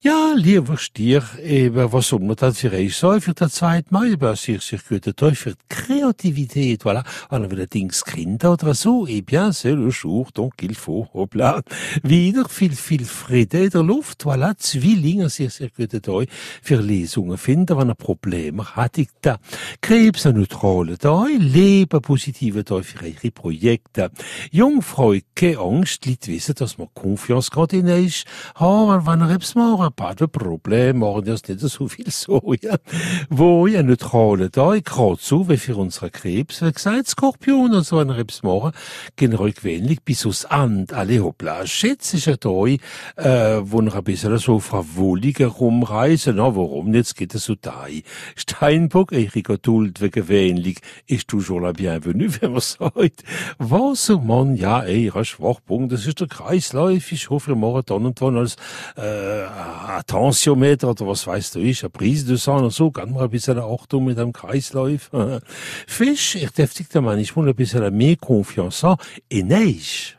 Ja, lieber Stier, eben, was man dann für euch sagen? Für den 2. Mai, aber sehr, sehr guten Tag für die Kreativität, voilà. Wieder Dings Kinder oder so. Eh bien, c'est le jour, donc il faut, hoppla. Wieder viel, viel Friede in der Luft, voilà. Zwillinge, sehr, sehr guten Tag für Lesungen finden, wenn ihr Probleme hat. Ich da Krebs ein neutraler Tag, Leben positive Tag für eure Projekte. Jungfrau, keine Angst, Leute wissen, dass man Confiance gerade in euch haben, wenn ihr etwas machen Problem, morgen ist nicht so viel Soja. Wo ja neutrale da, ich gerade so, wie für unsere Krebs, wie gesagt, Skorpion und so ein Krebs machen, gehen gewöhnlich bis aus And, alle hoppla. Schätze ich ja da, äh, wo noch ein bisschen so verwohliger rumreisen, na, warum jetzt geht es so da? Steinbock, ich Geduld, wie gewöhnlich, ist toujours la bienvenue, wenn man sagt. Was so man, ja, ey, ihrer Schwachpunkt, das ist der Kreislauf, ich hoffe, morgen dann und wann als, äh, Tensiometer oder was weißt du ich, ein Prise de Sang und so, kann man ein bisschen Achtung mit einem Kreislauf. Fisch, ich dürfte da manchmal ein bisschen mehr Confiance in euch.